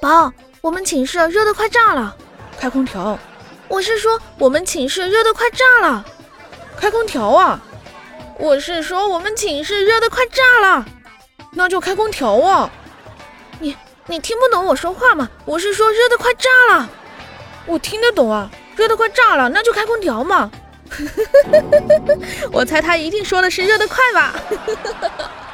宝，我们寝室热得快炸了。开空调？我是说我们寝室热得快炸了。开空调啊？我是说我们寝室热得快炸了。那就开空调啊！你你听不懂我说话吗？我是说热得快炸了。我听得懂啊，热得快炸了。那就开空调嘛。我猜他一定说的是热得快吧。